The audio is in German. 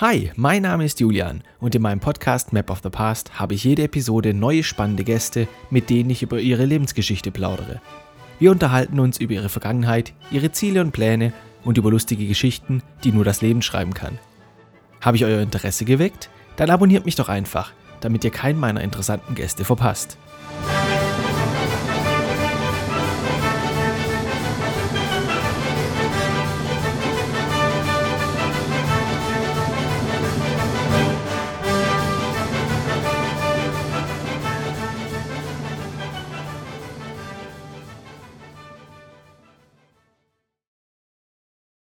Hi, mein Name ist Julian und in meinem Podcast Map of the Past habe ich jede Episode neue spannende Gäste, mit denen ich über ihre Lebensgeschichte plaudere. Wir unterhalten uns über ihre Vergangenheit, ihre Ziele und Pläne und über lustige Geschichten, die nur das Leben schreiben kann. Habe ich euer Interesse geweckt? Dann abonniert mich doch einfach, damit ihr keinen meiner interessanten Gäste verpasst.